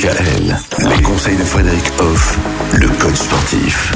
DKL. Les conseils de Frédéric Hoff, le coach sportif.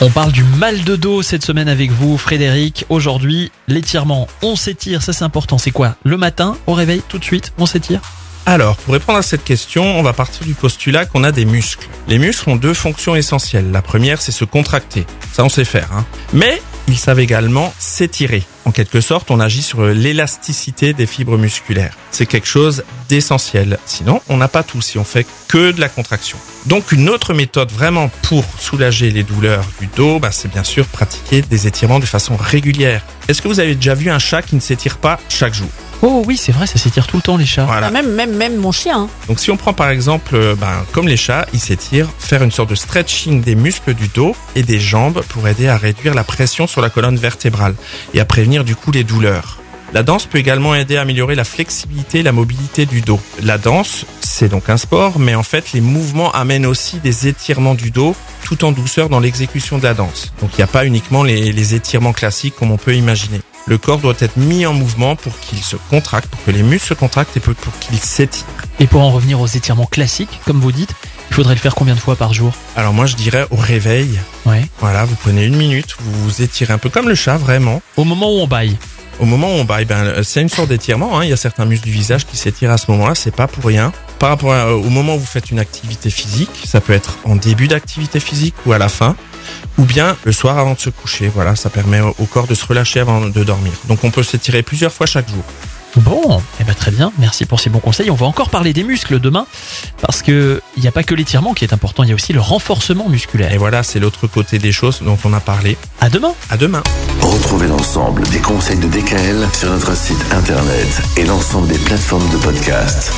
On parle du mal de dos cette semaine avec vous, Frédéric. Aujourd'hui, l'étirement. On s'étire, ça c'est important. C'est quoi? Le matin, au réveil, tout de suite, on s'étire? Alors, pour répondre à cette question, on va partir du postulat qu'on a des muscles. Les muscles ont deux fonctions essentielles. La première, c'est se contracter. Ça, on sait faire. Hein. Mais ils savent également s'étirer. En quelque sorte, on agit sur l'élasticité des fibres musculaires. C'est quelque chose d'essentiel. Sinon, on n'a pas tout si on fait que de la contraction. Donc, une autre méthode vraiment pour soulager les douleurs du dos, bah, c'est bien sûr pratiquer des étirements de façon régulière. Est-ce que vous avez déjà vu un chat qui ne s'étire pas chaque jour? Oh oui, c'est vrai, ça s'étire tout le temps les chats. Voilà. Ah, même, même, même mon chien. hein. Donc si on prend par exemple, euh, ben, comme les chats, ils s'étirent, faire une sorte de stretching des muscles du dos et des jambes pour aider à réduire la pression sur la colonne vertébrale et à prévenir du coup les douleurs. La danse peut également aider à améliorer la flexibilité et la mobilité du dos. La danse, c'est donc un sport, mais en fait, les mouvements amènent aussi des étirements du dos tout en douceur dans l'exécution de la danse. Donc il n'y a pas uniquement les, les étirements classiques comme on peut imaginer. Le corps doit être mis en mouvement pour qu'il se contracte, pour que les muscles se contractent et pour pour qu'il s'étire. Et pour en revenir aux étirements classiques, comme vous dites, il faudrait le faire combien de fois par jour? Alors moi je dirais au réveil, Ouais. Voilà, vous prenez une minute, vous vous étirez un peu comme le chat, vraiment. Au moment où on baille. Au moment où on baille, ben, euh, c'est une sorte d'étirement. Hein. Il y a certains muscles du visage qui s'étirent à ce moment-là, c'est pas pour rien. Par rapport à- au moment où vous faites une activité physique, ça peut être en début d'activité physique ou à la fin, ou bien le soir avant de se coucher. Voilà, ça permet au au corps de se relâcher avant de dormir. Donc on peut s'étirer plusieurs fois chaque jour. Bon, eh ben très bien, merci pour ces bons conseils. On va encore parler des muscles demain, parce que il n'y a pas que l'étirement qui est important, il y a aussi le renforcement Et musculaire. voilà, c'est l'autre côté des choses dont on a parlé. À demain À demain. Retrouvez l'ensemble des conseils de DKL sur notre site internet et l'ensemble des plateformes de podcast.